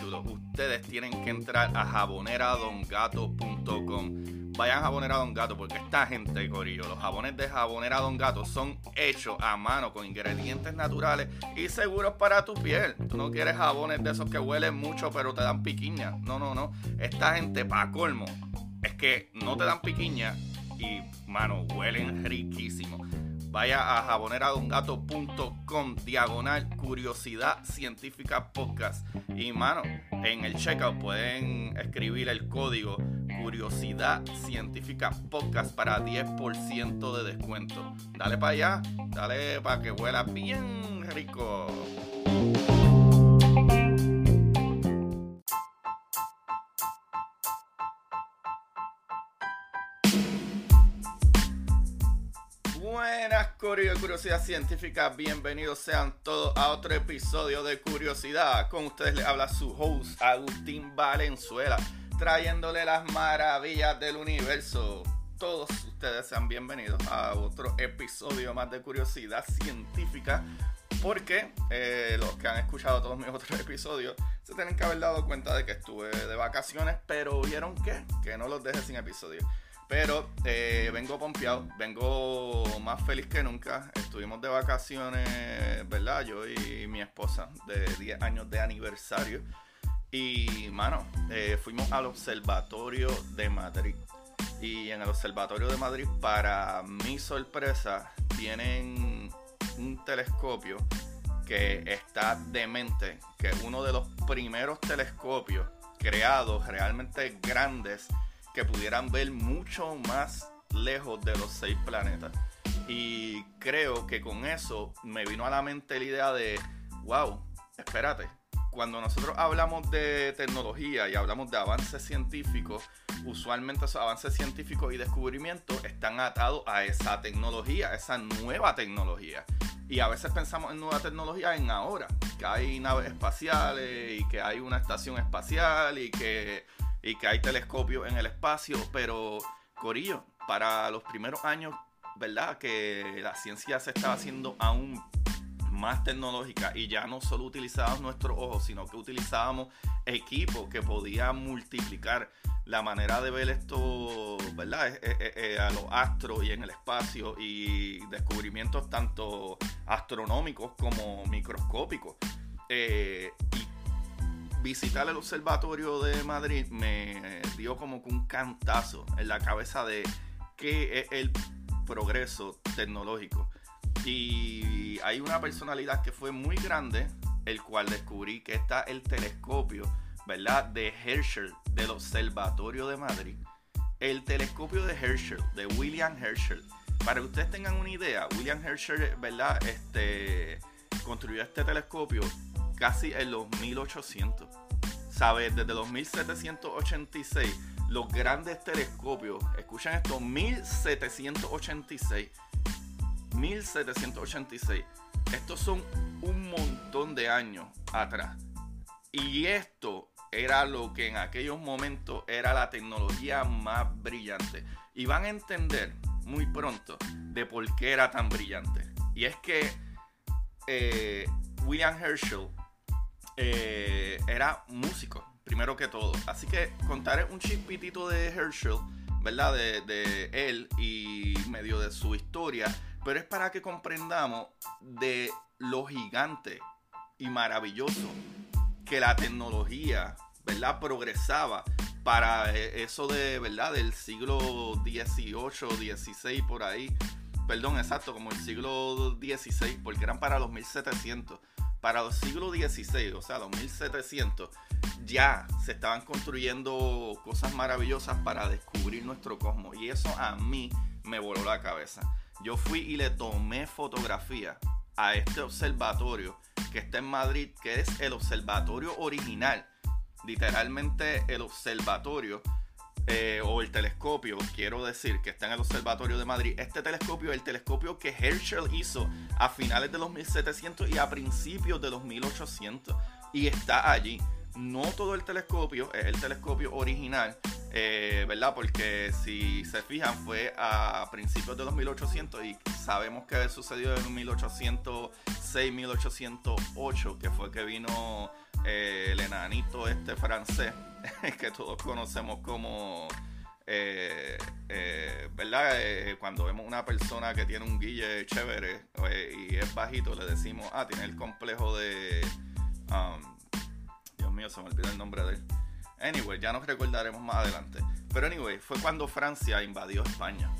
Ustedes tienen que entrar a jaboneradongato.com. Vayan a Jabonera Don Gato porque esta gente, Corillo, los jabones de Jabonera Don Gato son hechos a mano con ingredientes naturales y seguros para tu piel. Tú no quieres jabones de esos que huelen mucho pero te dan piquiña. No, no, no. Esta gente, pa' colmo, es que no te dan piquiña y, mano, huelen riquísimo. Vaya a jaboneradongato.com diagonal curiosidad científica podcast. Y mano, en el checkout pueden escribir el código curiosidad científica podcast para 10% de descuento. Dale para allá, dale para que huela bien rico. De Curiosidad Científica, bienvenidos sean todos a otro episodio de Curiosidad. Con ustedes les habla su host Agustín Valenzuela, trayéndole las maravillas del universo. Todos ustedes sean bienvenidos a otro episodio más de Curiosidad Científica. Porque eh, los que han escuchado todos mis otros episodios se tienen que haber dado cuenta de que estuve de vacaciones, pero vieron que, que no los dejé sin episodio. Pero eh, vengo pompeado, vengo más feliz que nunca. Estuvimos de vacaciones, ¿verdad? Yo y mi esposa de 10 años de aniversario. Y, mano, eh, fuimos al Observatorio de Madrid. Y en el Observatorio de Madrid, para mi sorpresa, tienen un telescopio que está demente, que es uno de los primeros telescopios creados realmente grandes que pudieran ver mucho más lejos de los seis planetas. Y creo que con eso me vino a la mente la idea de, wow, espérate, cuando nosotros hablamos de tecnología y hablamos de avances científicos, usualmente esos avances científicos y descubrimientos están atados a esa tecnología, a esa nueva tecnología. Y a veces pensamos en nueva tecnología en ahora, que hay naves espaciales y que hay una estación espacial y que y que hay telescopios en el espacio, pero Corillo, para los primeros años, ¿verdad? Que la ciencia se estaba haciendo aún más tecnológica y ya no solo utilizábamos nuestros ojos, sino que utilizábamos equipos que podían multiplicar la manera de ver esto, ¿verdad? Eh, eh, eh, a los astros y en el espacio y descubrimientos tanto astronómicos como microscópicos. Visitar el observatorio de Madrid me dio como que un cantazo en la cabeza de qué es el progreso tecnológico. Y hay una personalidad que fue muy grande, el cual descubrí que está el telescopio, ¿verdad? De Herschel, del Observatorio de Madrid. El telescopio de Herschel, de William Herschel. Para que ustedes tengan una idea, William Herschel, ¿verdad? Este, construyó este telescopio casi en los 1800. ¿Sabes? Desde los 1786, los grandes telescopios, escuchan esto, 1786. 1786. Estos son un montón de años atrás. Y esto era lo que en aquellos momentos era la tecnología más brillante. Y van a entender muy pronto de por qué era tan brillante. Y es que eh, William Herschel eh, era músico, primero que todo. Así que contaré un chispitito de Herschel, ¿verdad? De, él y medio de su historia. Pero es para que comprendamos de lo gigante y maravilloso que la tecnología, ¿verdad? Progresaba para eh, eso de, ¿verdad? Del siglo XVIII, XVI, por ahí. Perdón, exacto, como el siglo XVI, porque eran para los 1700. Para los siglos XVI, o sea, los 1700, ya se estaban construyendo cosas maravillosas para descubrir nuestro cosmos. Y eso a mí me voló la cabeza. Yo fui y le tomé fotografía a este observatorio que está en Madrid, que es el observatorio original literalmente el observatorio eh, o el telescopio, quiero decir, que está en el Observatorio de Madrid. Este telescopio es el telescopio que Herschel hizo a finales de los 1700 y a principios de los 1800 y está allí. No todo el telescopio es el telescopio original, eh, ¿verdad? Porque si se fijan fue a principios de los 1800 y sabemos que sucedió en 1806, 1808, que fue que vino eh, el enanito este francés, que todos conocemos como, eh, eh, ¿verdad? cuando vemos una persona que tiene un guille chévere y es bajito, le decimos, ah, tiene el complejo de... Um, Dios mío, se me olvidó el nombre de él. Anyway, ya nos recordaremos más adelante. Pero anyway, fue cuando Francia invadió España.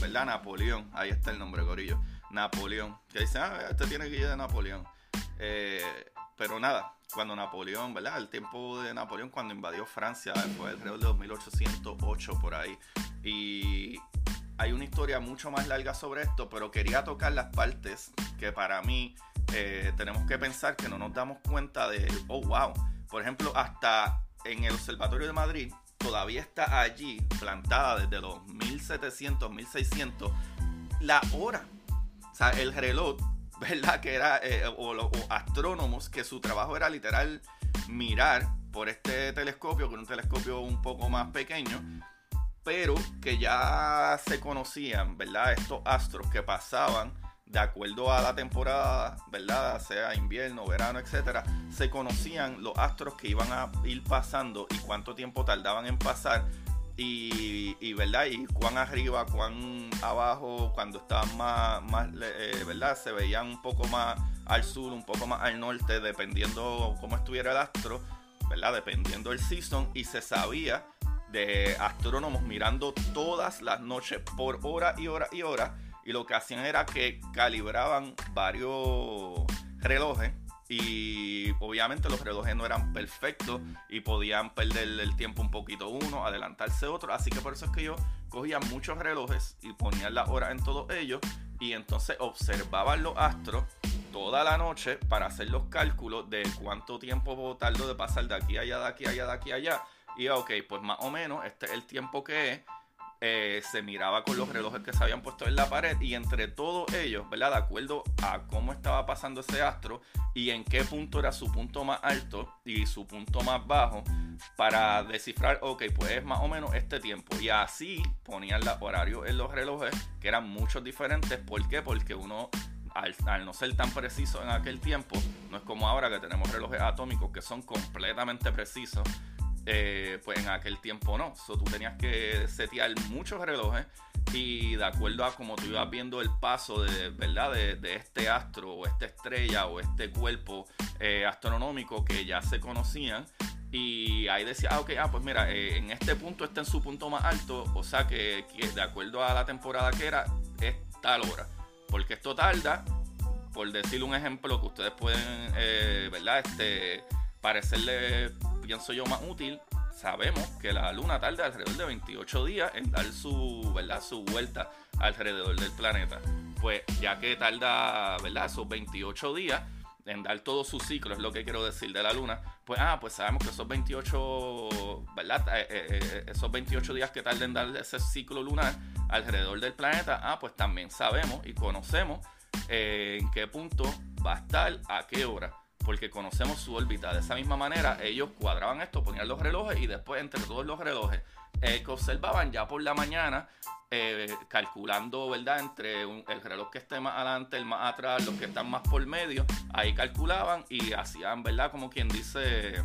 ¿Verdad? Napoleón, ahí está el nombre, Gorillo. Napoleón. Que dice, ah, este tiene guille de Napoleón. pero nada, cuando Napoleón, ¿verdad? El tiempo de Napoleón cuando invadió Francia, fue alrededor de 1808 por ahí. Y hay una historia mucho más larga sobre esto, pero quería tocar las partes que para mí eh, tenemos que pensar que no nos damos cuenta de, oh, wow. Por ejemplo, hasta en el Observatorio de Madrid todavía está allí plantada desde los 1700, 1600 la hora. O sea, el reloj ¿verdad? Que era, eh, o, astrónomos, que su trabajo era literal mirar por este telescopio, que era un telescopio un poco más pequeño, pero que ya se conocían, ¿verdad? Estos astros que pasaban de acuerdo a la temporada, ¿verdad? Sea invierno, verano, etcétera, se conocían los astros que iban a ir pasando y cuánto tiempo tardaban en pasar y, verdad y cuán arriba cuán abajo cuando estaban más, más eh, verdad se veían un poco más al sur un poco más al norte dependiendo cómo estuviera el astro verdad dependiendo el season y se sabía de astrónomos mirando todas las noches por hora y hora y hora y lo que hacían era que calibraban varios relojes y obviamente los relojes no eran perfectos y podían perder el tiempo un poquito uno, adelantarse otro. Así que por eso es que yo cogía muchos relojes y ponía la hora en todos ellos y entonces observaban los astros toda la noche para hacer los cálculos de cuánto tiempo tardo de pasar de aquí a allá, de aquí a allá, de aquí a allá. Y ok, pues más o menos este es el tiempo que es eh, se miraba con los relojes que se habían puesto en la pared y entre todos ellos, ¿verdad? De acuerdo a cómo estaba pasando ese astro y en qué punto era su punto más alto y su punto más bajo para descifrar, ok, pues es más o menos este tiempo. Y así ponían los horarios en los relojes que eran muchos diferentes. ¿Por qué? Porque uno al, al, no ser tan preciso en aquel tiempo, no es como ahora que tenemos relojes atómicos que son completamente precisos. Eh, pues en aquel tiempo no. So, tú tenías que setear muchos relojes y de acuerdo a como tú ibas viendo el paso de, ¿verdad? De, este astro o esta estrella o este cuerpo eh, astronómico que ya se conocían. Y ahí decía, ah, ok, ah, pues mira, eh, en este punto está en su punto más alto, o sea que, de acuerdo a la temporada que era, es tal hora. Porque esto tarda, por decir un ejemplo que ustedes pueden, ¿verdad? Este, parecerle pienso yo, más útil, sabemos que la luna tarda alrededor de 28 días en dar su, ¿verdad? su vuelta alrededor del planeta. Pues ya que tarda ¿verdad? esos 28 días en dar todo su ciclo, es lo que quiero decir de la luna, pues, ah, pues sabemos que esos 28, ¿verdad? Eh, eh, eh, esos 28 días que tarda en dar ese ciclo lunar alrededor del planeta, ah, pues también sabemos y conocemos en qué punto va a estar, a qué hora porque conocemos su órbita. De esa misma manera, ellos cuadraban esto, ponían los relojes y después entre todos los relojes eh, que observaban ya por la mañana, eh, calculando, ¿verdad? Entre el reloj que esté más adelante, el más atrás, los que están más por medio, ahí calculaban y hacían, ¿verdad? Como quien dice,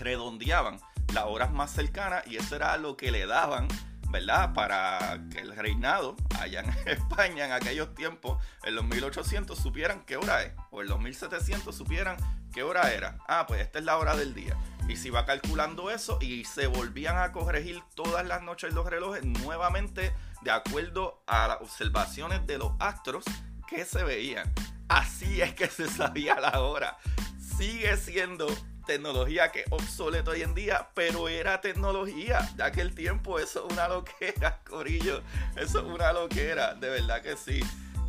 redondeaban las horas más cercanas y eso era lo que le daban ¿verdad? Para que el reinado allá en España en aquellos tiempos, en los 1800, supieran qué hora es, o en los 1700 supieran qué hora era. Ah, pues esta es la hora del día. Y se iba calculando eso y se volvían a corregir todas las noches los relojes nuevamente de acuerdo a las observaciones de los astros que se veían. Así es que se sabía la hora. Sigue siendo tecnología que es obsoleto hoy en día, pero era tecnología de aquel tiempo. Eso es una loquera, Corillo. Eso es una loquera, de verdad que sí.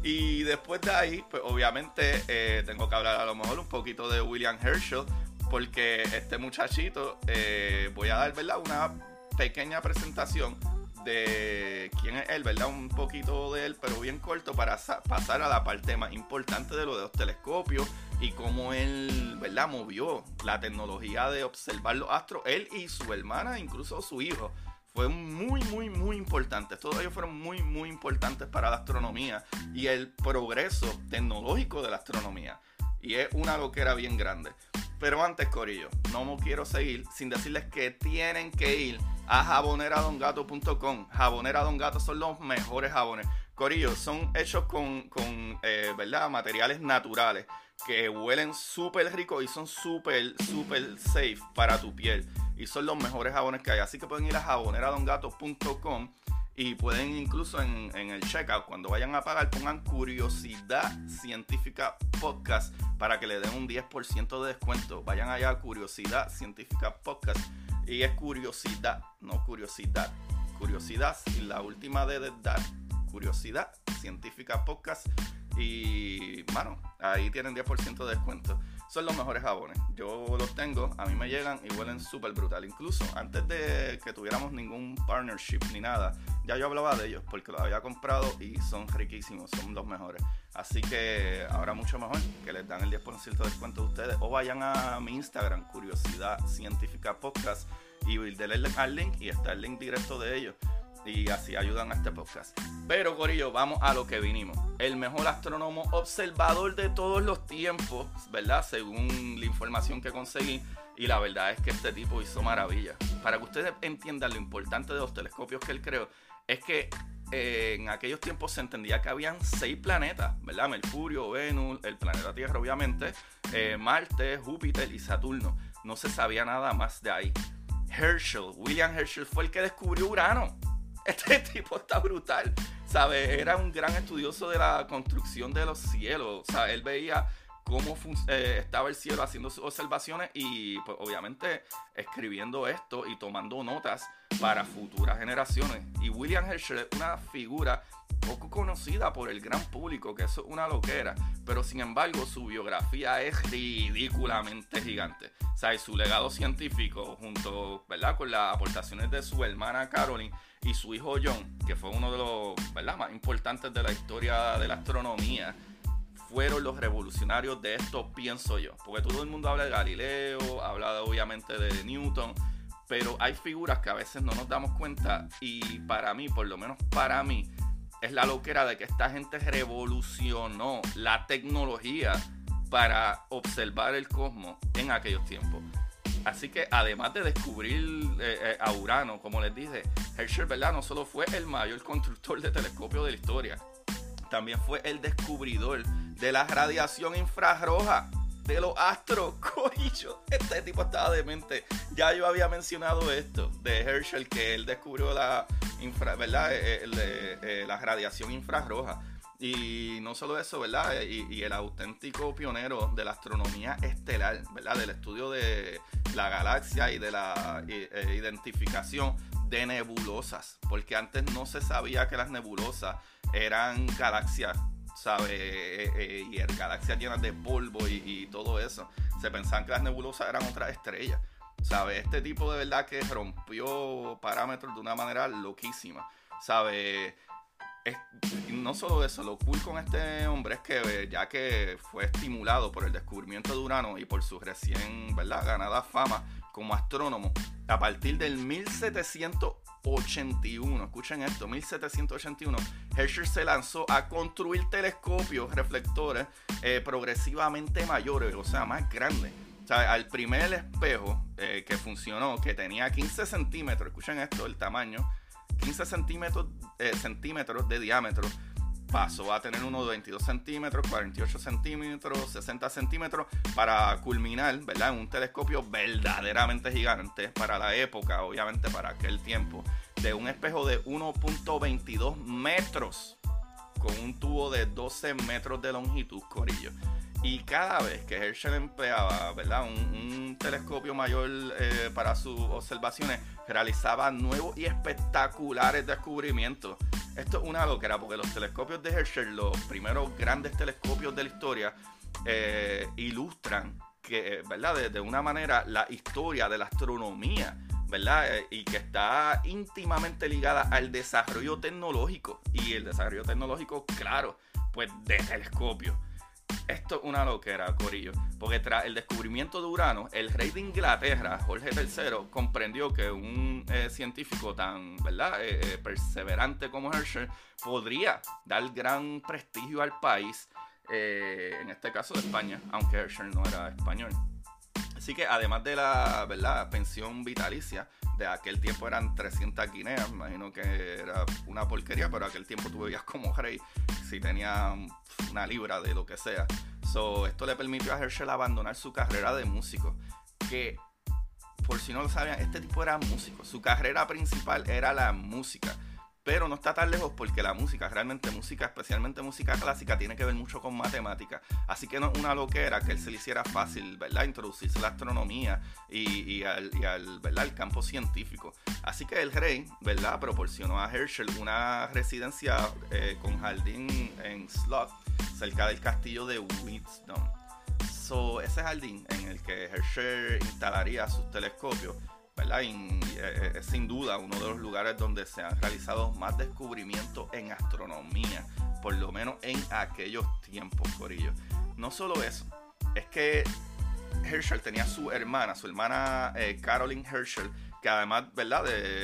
Y después de ahí, pues obviamente eh, tengo que hablar a lo mejor un poquito de William Herschel, porque este muchachito, eh, voy a dar, ¿verdad? Una pequeña presentación de quién es él, ¿verdad? Un poquito de él, pero bien corto para pasar a la parte más importante de lo de los telescopios y cómo él, ¿verdad? Movió la tecnología de observar los astros, él y su hermana, incluso su hijo. Fue muy, muy, muy importante. Todos ellos fueron muy, muy importantes para la astronomía y el progreso tecnológico de la astronomía. Y es una loquera bien grande. Pero antes, Corillo, no quiero seguir sin decirles que tienen que ir a jaboneradongato.com. Jabonera Don Gato son los mejores jabones. Corillo, son hechos con, eh, ¿verdad? materiales naturales que huelen súper rico y son súper, súper safe para tu piel. Y son los mejores jabones que hay. Así que pueden ir a jaboneradongato.com y pueden incluso en, el checkout, cuando vayan a pagar, pongan Curiosidad Científica Podcast para que le den un 10% de descuento. Vayan allá a Curiosidad Científica Podcast. Y es curiosidad, no curiosidad. Curiosidad y la última de dar. Curiosidad Científica Podcast. Y, bueno, ahí tienen 10% de descuento son los mejores jabones. Yo los tengo, a mí me llegan y huelen súper brutal. Incluso antes de que tuviéramos ningún partnership ni nada, ya yo hablaba de ellos porque los había comprado y son riquísimos, son los mejores. Así que ahora mucho mejor que les dan el 10% de descuento a ustedes. O vayan a mi Instagram, Curiosidad Científica Podcast, y denle al link y está el link directo de ellos y así ayudan a este podcast. Pero Corillo, vamos a lo que vinimos. El mejor astrónomo observador de todos los tiempos, ¿verdad? Según la información que conseguí. Y la verdad es que este tipo hizo maravillas. Para que ustedes entiendan lo importante de los telescopios que él creó, es que eh, en aquellos tiempos se entendía que habían seis planetas, ¿verdad? Mercurio, Venus, el planeta Tierra, obviamente, eh, Marte, Júpiter y Saturno. No se sabía nada más de ahí. Herschel, William Herschel fue el que descubrió Urano. Este tipo está brutal, ¿sabes? Era un gran estudioso de la construcción de los cielos, o sea, él veía cómo eh, estaba el cielo haciendo sus observaciones y pues obviamente escribiendo esto y tomando notas para futuras generaciones. Y William Herschel es una figura poco conocida por el gran público, que eso es una loquera, pero sin embargo su biografía es ridículamente gigante. O sea, su legado científico, junto ¿verdad? con las aportaciones de su hermana Caroline y su hijo John, que fue uno de los ¿verdad? más importantes de la historia de la astronomía, fueron los revolucionarios de esto, pienso yo. Porque todo el mundo habla de Galileo, habla obviamente de Newton, pero hay figuras que a veces no nos damos cuenta y para mí, por lo menos para mí, es la loquera de que esta gente revolucionó la tecnología para observar el cosmos en aquellos tiempos. Así que además de descubrir eh, eh, a Urano, como les dije, Herschel ¿verdad? no solo fue el mayor constructor de telescopio de la historia, también fue el descubridor de la radiación infrarroja de los astros. Corillo, este tipo estaba demente. Ya yo había mencionado esto de Herschel, que él descubrió la, infra, ¿verdad? Eh, eh, eh, la radiación infrarroja. Y no solo eso, ¿verdad? Y, el auténtico pionero de la astronomía estelar, ¿verdad? Del estudio de la galaxia y de la identificación de nebulosas. Porque antes no se sabía que las nebulosas eran galaxias ¿sabes? Eh, eh, y galaxias llenas de polvo y, todo eso. Se pensaban que las nebulosas eran otras estrellas. ¿Sabes? Este tipo de verdad que rompió parámetros de una manera loquísima. ¿Sabes? no solo eso, lo cool con este hombre es que ya que fue estimulado por el descubrimiento de Urano y por su recién ¿verdad? ganada fama como astrónomo, a partir del 1781, escuchen esto, 1781, Herschel se lanzó a construir telescopios reflectores eh, progresivamente mayores, o sea, más grandes. O sea, al primer espejo eh, que funcionó, que tenía 15 centímetros, escuchen esto, el tamaño, 15 centímetros, eh, centímetros de diámetro, pasó a tener uno de 22 centímetros, 48 centímetros, 60 centímetros, para culminar, ¿verdad? En un telescopio verdaderamente gigante para la época, obviamente para aquel tiempo, de un espejo de 1.22 metros con un tubo de 12 metros de longitud, Corillo. Y cada vez que Herschel empleaba ¿verdad? Un, telescopio mayor eh, para sus observaciones, realizaba nuevos y espectaculares descubrimientos. Esto es una loquera porque los telescopios de Herschel, los primeros grandes telescopios de la historia, eh, ilustran que, ¿verdad? De, una manera la historia de la astronomía, ¿verdad? Eh, y que está íntimamente ligada al desarrollo tecnológico. Y el desarrollo tecnológico, claro, pues de telescopios. Esto es una loquera, Corillo. Porque tras el descubrimiento de Urano, el rey de Inglaterra, Jorge III, comprendió que un eh, científico tan ¿verdad? Eh, eh, perseverante como Herschel podría dar gran prestigio al país, en este caso de España, aunque Herschel no era español. Así que además de la ¿verdad? pensión vitalicia, de aquel tiempo eran 300 guineas, imagino que era una porquería, pero aquel tiempo tú vivías como rey si tenía una libra de lo que sea. Esto le permitió a Herschel abandonar su carrera de músico, que por si no lo sabían, este tipo era músico, su carrera principal era la música. Pero no está tan lejos porque la música, realmente música, especialmente música clásica, tiene que ver mucho con matemática. Así que no una loquera que él se le hiciera fácil, ¿verdad? Introducirse a la astronomía y, al, ¿verdad? el campo científico. Así que el rey, ¿verdad? Proporcionó a Herschel una residencia eh, con jardín en Slot, cerca del castillo de Wheatstone. So, ese jardín en el que Herschel instalaría sus telescopios Y, eh, es sin duda uno de los lugares donde se han realizado más descubrimientos en astronomía, por lo menos en aquellos tiempos, Corillo. No solo eso, es que Herschel tenía su hermana, su hermana eh, Caroline Herschel, que además, ¿verdad?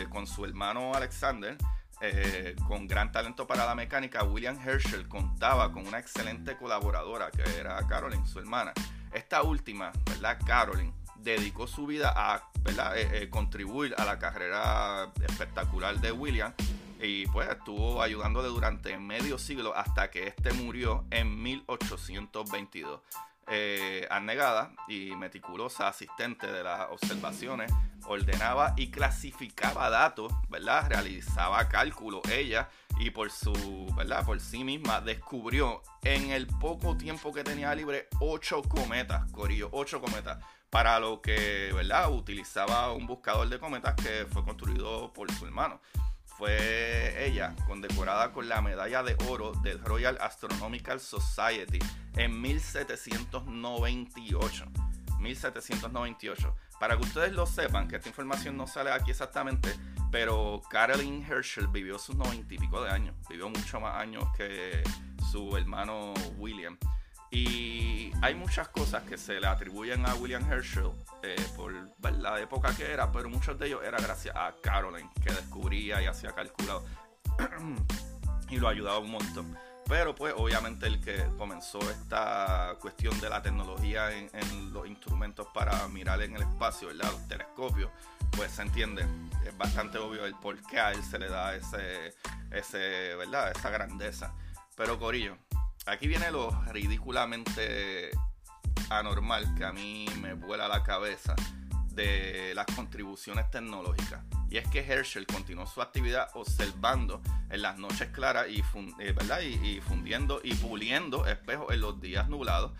Con su hermano Alexander, eh, con gran talento para la mecánica, William Herschel contaba con una excelente colaboradora que era Caroline, su hermana. Esta última, ¿verdad? Caroline, dedicó su vida a eh, eh, contribuir a la carrera espectacular de William y pues estuvo ayudándole durante medio siglo hasta que este murió en 1822. Eh, anegada y meticulosa asistente de las observaciones, ordenaba y clasificaba datos, ¿verdad? Realizaba cálculos ella y por su, ¿verdad? Por sí misma descubrió en el poco tiempo que tenía libre ocho cometas, Corillo, ocho cometas para lo que, ¿verdad? Utilizaba un buscador de cometas que fue construido por su hermano. Fue ella condecorada con la medalla de oro del Royal Astronomical Society en 1798. 1798. Para que ustedes lo sepan, que esta información no sale aquí exactamente, pero Caroline Herschel vivió sus noventa y pico de años. Vivió mucho más años que su hermano William. Y hay muchas cosas que se le atribuyen a William Herschel eh, por la época que era, pero muchos de ellos era gracias a Caroline, que descubría y hacía calculado y lo ayudaba un montón. Pero pues obviamente el que comenzó esta cuestión de la tecnología en, los instrumentos para mirar en el espacio, ¿verdad? los telescopios, pues se entiende, es bastante obvio el por qué a él se le da ese, ese, ¿verdad? esa grandeza. Pero Corillo, aquí viene lo ridículamente anormal que a mí me vuela la cabeza de las contribuciones tecnológicas. Y es que Herschel continuó su actividad observando en las noches claras y, eh, ¿verdad? y fundiendo y puliendo espejos en los días nublados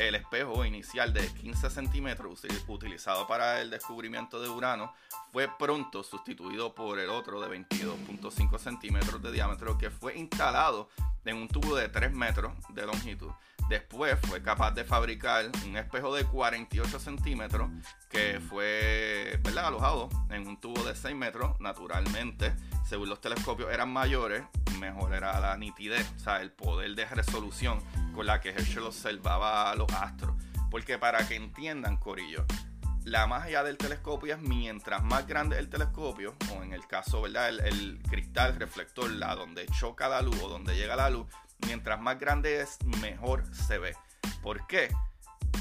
el espejo inicial de 15 centímetros utilizado para el descubrimiento de Urano fue pronto sustituido por el otro de 22.5 centímetros de diámetro que fue instalado en un tubo de 3 metros de longitud. Después fue capaz de fabricar un espejo de 48 centímetros que fue alojado en un tubo de 6 metros. Naturalmente, según los telescopios eran mayores, mejor era la nitidez, o sea, el poder de resolución con la que Herschel observaba los astros. Porque para que entiendan, Corillo, la magia del telescopio es mientras más grande el telescopio, o en el caso, ¿verdad? El, cristal reflector, la donde choca la luz o donde llega la luz, mientras más grande es, mejor se ve. ¿Por qué?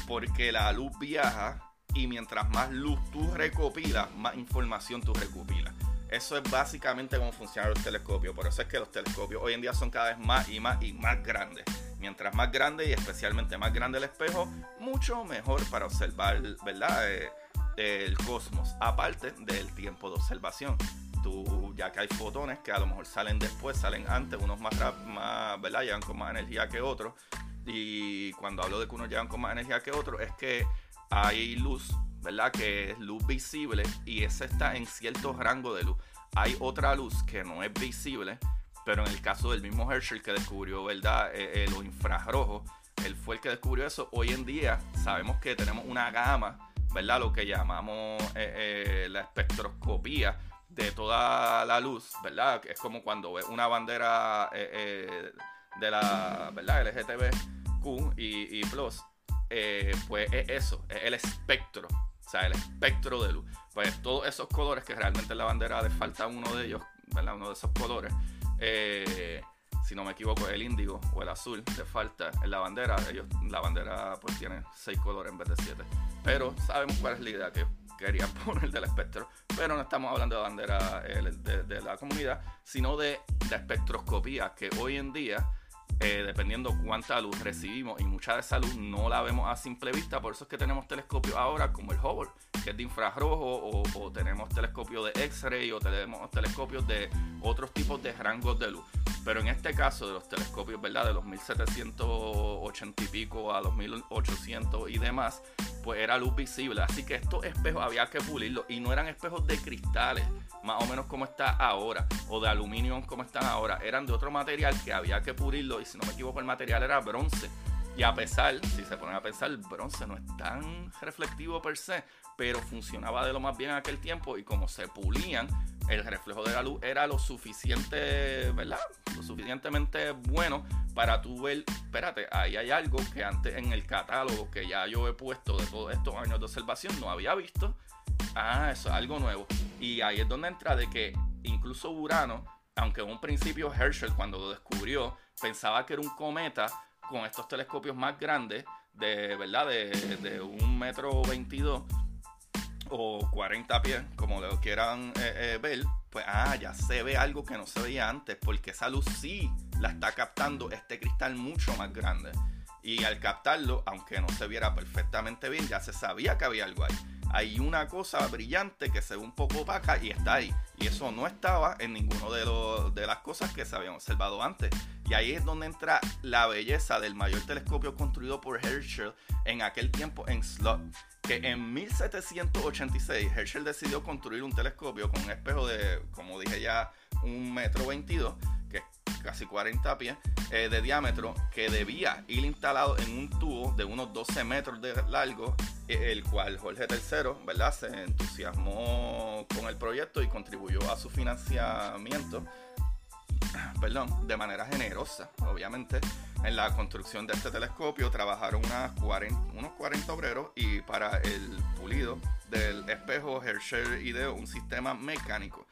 Porque la luz viaja y mientras más luz tú recopilas, más información tú recopilas. Eso es básicamente cómo funcionan los telescopios. Por eso es que los telescopios hoy en día son cada vez más y más y más grandes. Mientras más grande y especialmente más grande el espejo, mucho mejor para observar, ¿verdad? Eh, el cosmos, aparte del tiempo de observación. Tú, ya que hay fotones que a lo mejor salen después, salen antes, unos más, más ¿verdad? Llegan con más energía que otros. Y cuando hablo de que unos llegan con más energía que otros, es que hay luz, ¿verdad? Que es luz visible y esa está en cierto rango de luz. Hay otra luz que no es visible, pero en el caso del mismo Herschel que descubrió, ¿verdad? Eh, eh, lo infrarrojo, él fue el que descubrió eso. Hoy en día sabemos que tenemos una gama, ¿verdad? Lo que llamamos eh, la espectroscopía de toda la luz, ¿verdad? Es como cuando ves una bandera de la, ¿verdad? LGTBQ y, y Plus, pues es eso, es el espectro, o sea, el espectro de luz. Pues todos esos colores que realmente en la bandera de falta uno de ellos, ¿verdad? Uno de esos colores, eh, si no me equivoco, el índigo o el azul de falta en la bandera. Ellos, la bandera pues tiene seis colores en vez de siete. Pero sabemos cuál es la idea que querían poner del espectro. Pero no estamos hablando de bandera eh, de, la comunidad, sino de, de espectroscopía, que hoy en día eh, dependiendo cuánta luz recibimos y mucha de esa luz no la vemos a simple vista, por eso es que tenemos telescopios ahora como el Hubble, que es de infrarrojo, o, tenemos telescopios de X-ray, o tenemos telescopios de otros tipos de rangos de luz. Pero en este caso de los telescopios, ¿verdad? De los 1780 y pico a los 1800 y demás, pues era luz visible. Así que estos espejos había que pulirlos y no eran espejos de cristales, más o menos como está ahora, o de aluminio como están ahora. Eran de otro material que había que pulirlo y si no me equivoco el material era bronce. Y a pesar, si se ponen a pensar, el bronce no es tan reflectivo per se, pero funcionaba de lo más bien en aquel tiempo y como se pulían, el reflejo de la luz era lo suficiente, ¿verdad? Lo suficientemente bueno para tú ver, espérate, ahí hay algo que antes en el catálogo que ya yo he puesto de todos estos años de observación no había visto. Ah, eso es algo nuevo. Y ahí es donde entra de que incluso Urano, aunque en un principio Herschel cuando lo descubrió pensaba que era un cometa con estos telescopios más grandes, de verdad, de, un metro veintidós o 40 pies, como lo quieran eh, eh, ver, pues ah, ya se ve algo que no se veía antes, porque esa luz sí la está captando este cristal mucho más grande. Y al captarlo, aunque no se viera perfectamente bien, ya se sabía que había algo ahí. Hay una cosa brillante que se ve un poco opaca y está ahí. Y eso no estaba en ninguno de, los, de las cosas que se habían observado antes. Y ahí es donde entra la belleza del mayor telescopio construido por Herschel en aquel tiempo en Slot que en 1786 Herschel decidió construir un telescopio con un espejo de, como dije ya, un metro veintidós, que es casi 40 pies eh, de diámetro, que debía ir instalado en un tubo de unos 12 metros de largo, eh, el cual Jorge III, ¿verdad? Se entusiasmó con el proyecto y contribuyó a su financiamiento perdón, de manera generosa, obviamente. En la construcción de este telescopio trabajaron unas 40, unos 40 obreros y para el pulido del espejo Herschel ideó un sistema mecánico.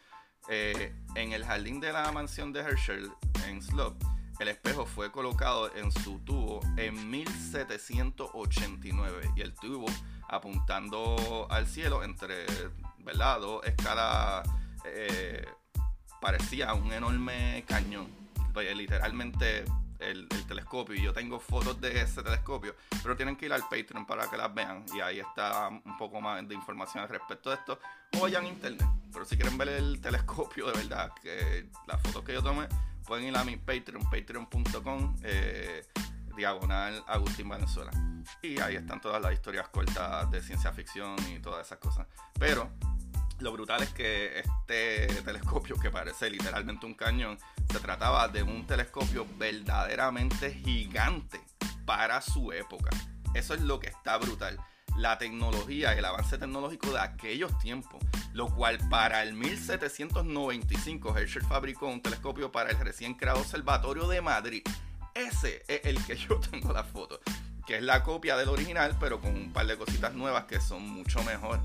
Eh, en el jardín de la mansión de Herschel en Slope, el espejo fue colocado en su tubo en 1789 y el tubo apuntando al cielo entre ¿verdad? dos escalas eh, parecía un enorme cañón. Literalmente el, telescopio y yo tengo fotos de ese telescopio, pero tienen que ir al Patreon para que las vean y ahí está un poco más de información al respecto de esto o vayan a internet. Pero si quieren ver el telescopio de verdad, que las fotos que yo tomé, pueden ir a mi Patreon, patreon.com eh, diagonal Agustín Venezuela. Y ahí están todas las historias cortas de ciencia ficción y todas esas cosas. Pero lo brutal es que este telescopio, que parece literalmente un cañón, se trataba de un telescopio verdaderamente gigante para su época. Eso es lo que está brutal. La tecnología, el avance tecnológico de aquellos tiempos, lo cual para el 1795 Herschel fabricó un telescopio para el recién creado Observatorio de Madrid. Ese es el que yo tengo la foto, que es la copia del original, pero con un par de cositas nuevas que son mucho mejor.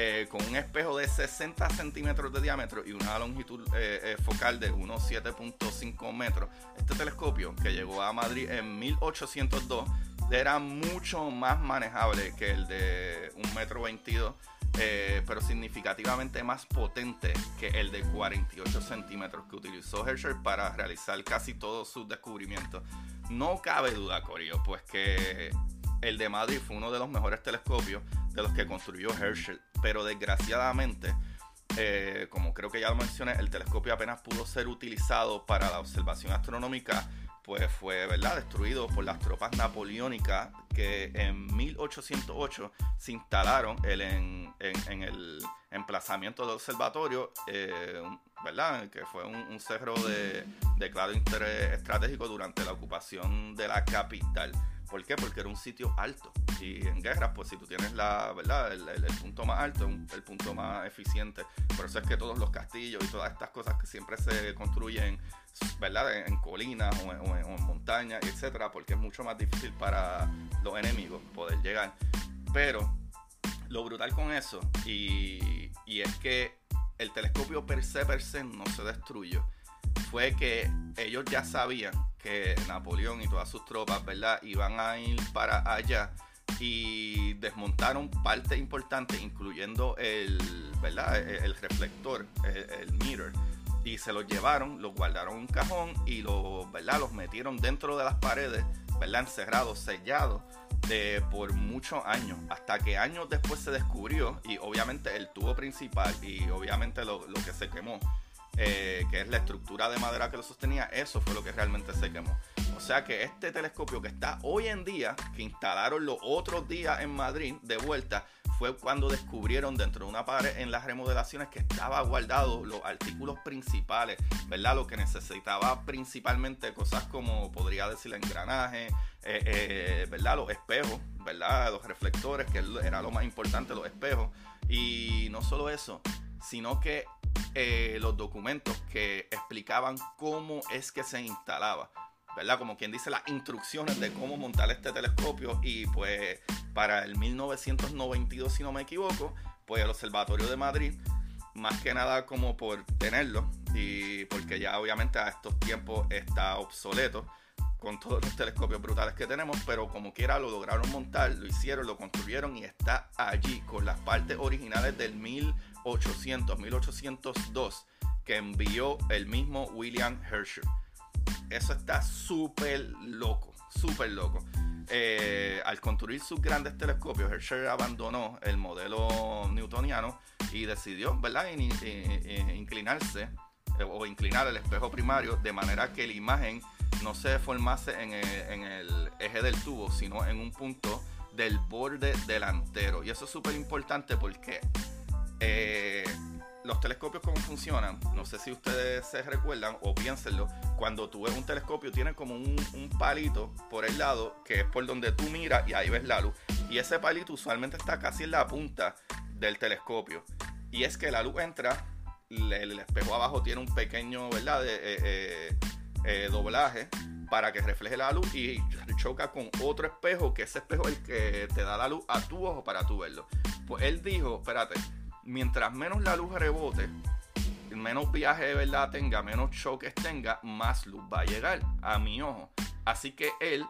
Eh, con un espejo de 60 centímetros de diámetro y una longitud eh, eh, focal de unos 7.5 metros. Este telescopio que llegó a Madrid en 1802 era mucho más manejable que el de un metro 22 eh, pero significativamente más potente que el de 48 centímetros que utilizó Herschel para realizar casi todos sus descubrimientos. No cabe duda, Corio, pues que el de Madrid fue uno de los mejores telescopios de los que construyó Herschel, pero desgraciadamente eh, como creo que ya lo mencioné, el telescopio apenas pudo ser utilizado para la observación astronómica, pues fue ¿verdad? destruido por las tropas napoleónicas que en 1808 se instalaron en, el emplazamiento del observatorio, eh, ¿verdad? que fue un, cerro de, de claro interés estratégico durante la ocupación de la capital. ¿Por qué? Porque era un sitio alto. Y en guerras, pues si tú tienes la, ¿verdad? El, punto más alto, el punto más eficiente. Por eso es que todos los castillos y todas estas cosas que siempre se construyen, ¿verdad? En, colinas o en, montañas, etcétera, porque es mucho más difícil para los enemigos poder llegar. Pero lo brutal con eso, y, es que el telescopio per se per se no se destruyó fue que ellos ya sabían que Napoleón y todas sus tropas, ¿verdad?, iban a ir para allá y desmontaron parte importante, incluyendo el, ¿verdad? el, reflector, el, mirror, y se los llevaron, los guardaron en un cajón y los, ¿verdad? los metieron dentro de las paredes, ¿verdad? encerrados, sellados. De, por muchos años, hasta que años después se descubrió y obviamente el tubo principal y obviamente lo, lo que se quemó eh, que es la estructura de madera que lo sostenía, eso fue lo que realmente se quemó. O sea que este telescopio que está hoy en día, que instalaron los otros días en Madrid de vuelta, fue cuando descubrieron dentro de una pared en las remodelaciones que estaba guardado los artículos principales, ¿verdad? Lo que necesitaba principalmente cosas como, podría decir, engranaje, eh, eh, ¿verdad? Los espejos, ¿verdad? Los reflectores, que era lo más importante, los espejos. Y no solo eso, sino que eh, los documentos que explicaban cómo es que se instalaba. ¿verdad? Como quien dice las instrucciones de cómo montar este telescopio y pues para el 1992 si no me equivoco, pues el Observatorio de Madrid, más que nada como por tenerlo y porque ya obviamente a estos tiempos está obsoleto con todos los telescopios brutales que tenemos, pero como quiera lo lograron montar, lo hicieron, lo construyeron y está allí con las partes originales del 1992 1800, 1802, que envió el mismo William Herschel. Eso está súper loco, súper loco. Eh, al construir sus grandes telescopios, Herschel abandonó el modelo newtoniano y decidió, ¿verdad?, inclinarse eh, o inclinar el espejo primario de manera que la imagen no se deformase en en el eje del tubo, sino en un punto del borde delantero. Y eso es súper importante porque eh, los telescopios cómo funcionan, no sé si ustedes se recuerdan o piénsenlo, cuando tú ves un telescopio tiene como un, palito por el lado que es por donde tú miras y ahí ves la luz. Y ese palito usualmente está casi en la punta del telescopio. Y es que la luz entra, el, espejo abajo tiene un pequeño, ¿verdad? De, eh, eh, doblaje para que refleje la luz y choca con otro espejo, que ese espejo es el que te da la luz a tu ojo para tú verlo. Pues él dijo, espérate, mientras menos la luz rebote, menos viaje de verdad tenga, menos choques tenga, más luz va a llegar a mi ojo. Así que él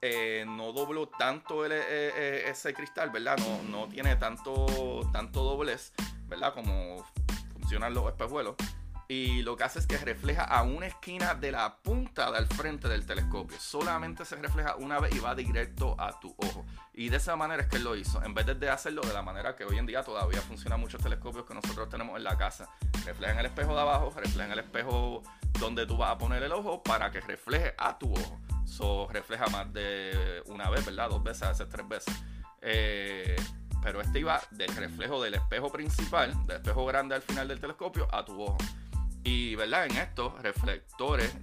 eh, no dobló tanto eh, eh, ese cristal, ¿verdad? No, no tiene tanto, tanto doblez, ¿verdad? Como funcionan los espejuelos y lo que hace es que refleja a una esquina de la punta del frente del telescopio. Solamente se refleja una vez y va directo a tu ojo. Y de esa manera es que él lo hizo. En vez de hacerlo de la manera que hoy en día todavía funcionan muchos telescopios que nosotros tenemos en la casa. Refleja en el espejo de abajo, refleja en el espejo donde tú vas a poner el ojo para que refleje a tu ojo. Eso refleja más de una vez, ¿verdad? Dos veces, a veces tres veces. Eh, pero este iba del reflejo del espejo principal, del espejo grande al final del telescopio, a tu ojo. Y ¿verdad? en estos reflectores,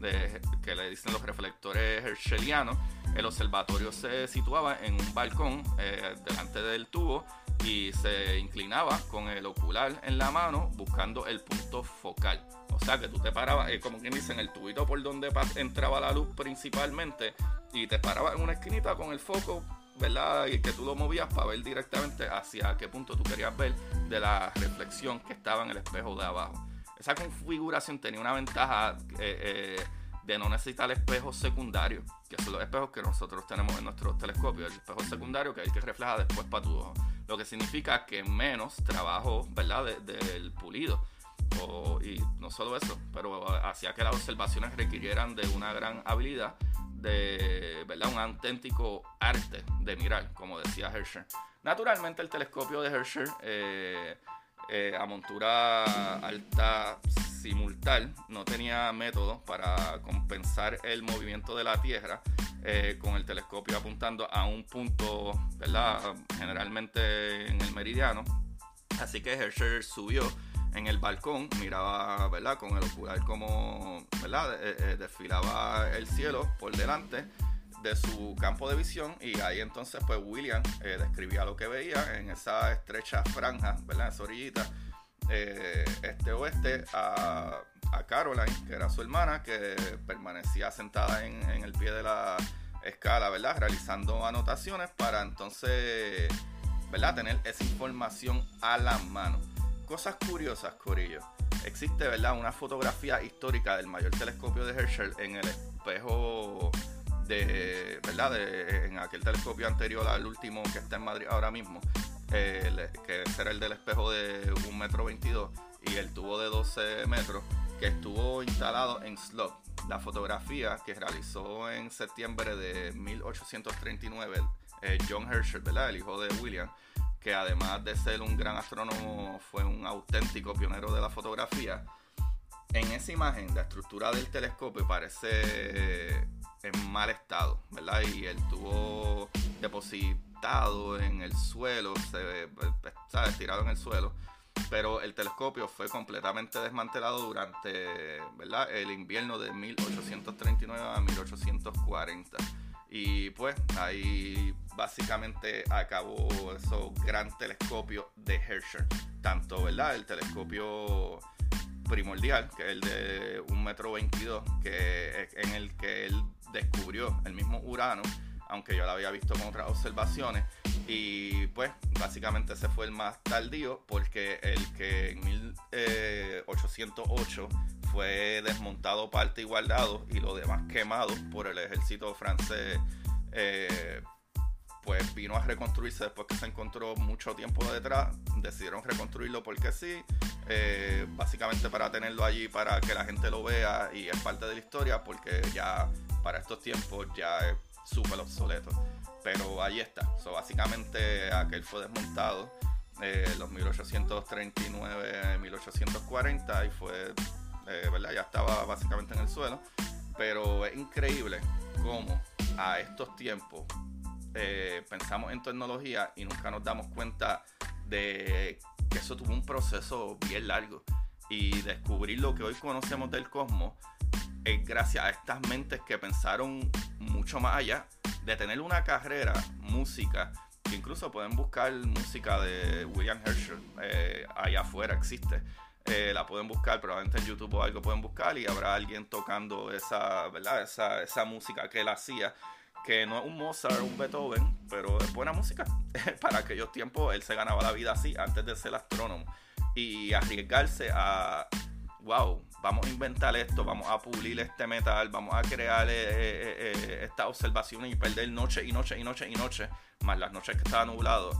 que le dicen los reflectores herschelianos, el observatorio se situaba en un balcón eh, delante del tubo y se inclinaba con el ocular en la mano buscando el punto focal. O sea que tú te parabas, eh, como quien dice, en el tubito por donde entraba la luz principalmente y te parabas en una esquinita con el foco ¿verdad? Y que tú lo movías para ver directamente hacia qué punto tú querías ver de la reflexión que estaba en el espejo de abajo esa configuración tenía una ventaja eh, eh, de no necesitar espejos secundarios, que son los espejos que nosotros tenemos en nuestros telescopios. El espejo secundario que es el que refleja después para tu ojo. lo que significa que menos trabajo, ¿verdad?, del pulido. y no solo eso, pero hacía que las observaciones requirieran de una gran habilidad, de ¿verdad? un auténtico arte de mirar, como decía Herschel. Naturalmente el telescopio de Herschel eh, eh, a montura alta simultánea no tenía método para compensar el movimiento de la Tierra eh, con el telescopio apuntando a un punto, ¿verdad? Generalmente en el meridiano. Así que Herschel subió en el balcón, miraba, ¿verdad? Con el ocular como, ¿verdad? Eh, desfilaba el cielo por delante de su campo de visión y ahí entonces pues William eh, describía lo que veía en esa estrecha franja, ¿verdad? Esa orillita eh, este-oeste a, a, Caroline, que era su hermana, que permanecía sentada en, en, el pie de la escala, ¿verdad? Realizando anotaciones para entonces, ¿verdad? Tener esa información a la mano. Cosas curiosas, Corillo. Existe, ¿verdad? Una fotografía histórica del mayor telescopio de Herschel en el espejo de, ¿verdad? en aquel telescopio anterior al último que está en Madrid ahora mismo, eh, que era el del espejo de 1,22 metro 22 y el tubo de 12 metros, que estuvo instalado en Slot. La fotografía que realizó en septiembre de 1839 eh, John Herschel, ¿verdad? el hijo de William, que además de ser un gran astrónomo, fue un auténtico pionero de la fotografía. En esa imagen, la estructura del telescopio parece en mal estado, ¿verdad? Y él tuvo depositado en el suelo, se, está estirado en el suelo, pero el telescopio fue completamente desmantelado durante, ¿verdad? El invierno de 1839 a 1840. Y pues ahí básicamente acabó ese gran telescopio de Herschel. Tanto, ¿verdad? El telescopio primordial, que es el de 1,22 metro 22, que en el que él descubrió el mismo Urano, aunque yo lo había visto con otras observaciones. Y pues básicamente ese fue el más tardío porque el que en 1808 eh, fue desmontado parte y guardado y lo demás quemado por el ejército francés. Eh, pues vino a reconstruirse después que se encontró mucho tiempo detrás. Decidieron reconstruirlo porque sí, eh, básicamente para tenerlo allí para que la gente lo vea y es parte de la historia porque ya para estos tiempos ya es súper obsoleto. Pero ahí está. So, básicamente aquel fue desmontado eh, los 1839, 1840 y fue, eh, ¿verdad? Ya estaba básicamente en el suelo. Pero es increíble cómo a estos tiempos eh, pensamos en tecnología y nunca nos damos cuenta de que eso tuvo un proceso bien largo. Y descubrir lo que hoy conocemos del cosmos es gracias a estas mentes que pensaron mucho más allá de tener una carrera, música, que incluso pueden buscar música de William Herschel, eh, allá afuera existe. Eh, la pueden buscar, probablemente en YouTube o algo pueden buscar y habrá alguien tocando esa, ¿verdad? Esa, esa música que él hacía, que no es un Mozart, un Beethoven, pero es buena música. Para aquellos tiempos él se ganaba la vida así antes de ser astrónomo y arriesgarse a, wow, vamos a inventar esto, vamos a pulir este metal, vamos a crear eh, eh, eh, esta observación y perder noche y noche y noche y noche, más las noches que estaba nublado,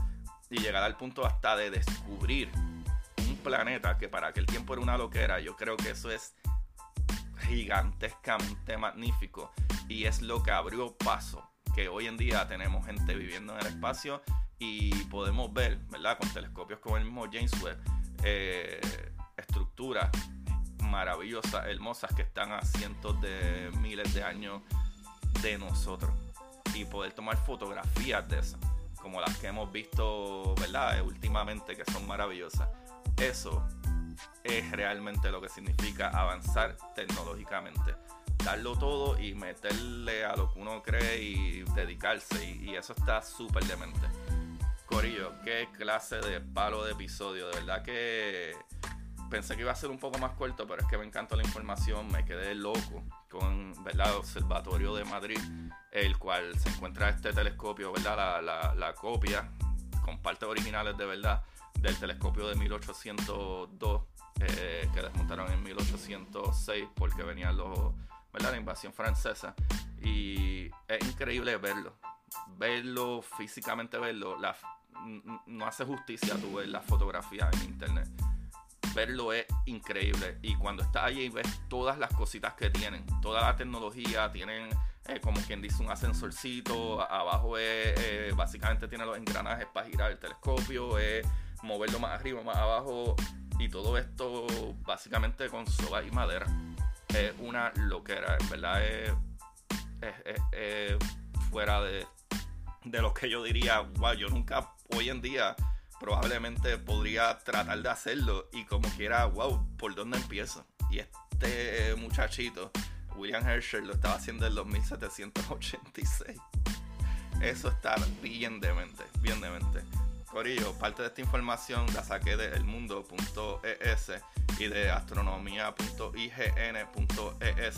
y llegar al punto hasta de descubrir un planeta que para aquel tiempo era una loquera. Yo creo que eso es gigantescamente magnífico y es lo que abrió paso que hoy en día tenemos gente viviendo en el espacio y podemos ver, ¿verdad? Con telescopios como el mismo James Webb, estructuras maravillosas, hermosas, que están a cientos de miles de años de nosotros. Y poder tomar fotografías de esas, como las que hemos visto, ¿verdad? Últimamente, que son maravillosas. Eso es realmente lo que significa avanzar tecnológicamente. Darlo todo y meterle a lo que uno cree y dedicarse. Y, eso está súper demente. Corillo, qué clase de palo de episodio. De verdad que pensé que iba a ser un poco más corto, pero es que me encanta la información, me quedé loco con ¿verdad? el Observatorio de Madrid, el cual se encuentra este telescopio, ¿verdad? La, copia con partes originales de verdad del telescopio de 1802 eh, que desmontaron en 1806 porque venían los, ¿verdad? la invasión francesa y es increíble verlo, verlo físicamente, verlo, la no hace justicia tú ver las fotografías en internet. Verlo es increíble. Y cuando estás allí ves todas las cositas que tienen, toda la tecnología, tienen eh, como quien dice un ascensorcito, abajo es, eh, básicamente tiene los engranajes para girar el telescopio, es moverlo más arriba, más abajo, y todo esto básicamente con soga y madera. Es una loquera, en verdad es, fuera de, de lo que yo diría, wow, yo nunca hoy en día probablemente podría tratar de hacerlo y como quiera, wow, ¿por dónde empiezo? Y este muchachito William Herschel lo estaba haciendo en los 1786. Eso está bien demente, bien demente. Corillo, parte de esta información la saqué de elmundo.es y de astronomía.ign.es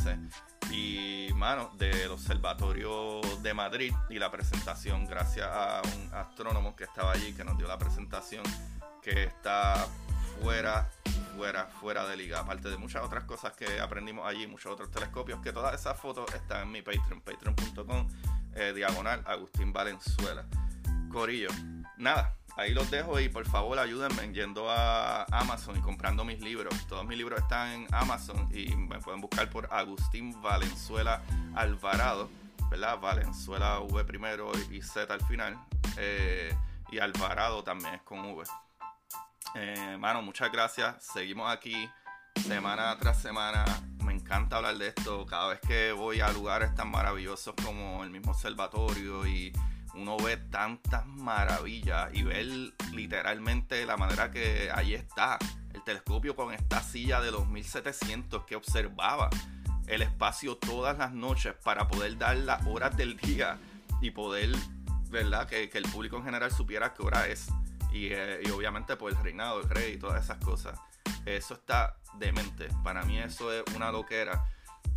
y mano del observatorio de Madrid y la presentación gracias a un astrónomo que estaba allí que nos dio la presentación que está fuera fuera, fuera de liga. Aparte de muchas otras cosas que aprendimos allí, muchos otros telescopios, que todas esas fotos están en mi Patreon, patreon.com, eh, diagonal, Agustín Valenzuela. Corillo, nada, ahí los dejo y por favor ayúdenme yendo a Amazon y comprando mis libros. Todos mis libros están en Amazon y me pueden buscar por Agustín Valenzuela Alvarado, ¿verdad? Valenzuela V primero y Z al final. Eh, y Alvarado también es con V. Eh, muchas gracias. Seguimos aquí semana tras semana. Me encanta hablar de esto. Cada vez que voy a lugares tan maravillosos como el mismo observatorio y uno ve tantas maravillas y ver literalmente la manera que ahí está el telescopio con esta silla de los 1700 que observaba el espacio todas las noches para poder dar las horas del día y poder, ¿verdad? Que el público en general supiera qué hora es. Eh, y, obviamente por el reinado, el rey y todas esas cosas. Eso está demente. Para mí eso es una loquera.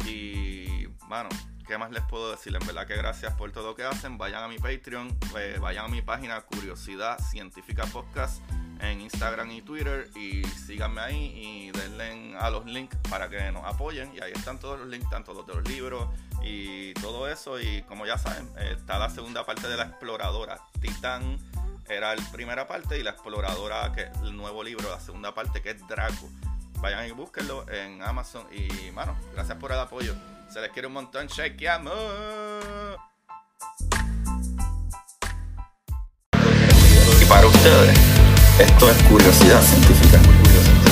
Y, bueno, ¿qué más les puedo decir? En verdad que gracias por todo lo que hacen. Vayan a mi Patreon, eh, vayan a mi página Curiosidad Científica Podcast en Instagram y Twitter y síganme ahí y denle a los links para que nos apoyen. Y ahí están todos los links, tanto los de los libros y todo eso. Y como ya saben, está la segunda parte de la exploradora, Titán era la primera parte y la exploradora, que el nuevo libro, la segunda parte, que es Draco. Vayan y búsquenlo en Amazon. Y, mano, gracias por el apoyo. Se les quiere un montón. Chequeamos. Y para ustedes, esto es curiosidad científica. Curiosidad científica.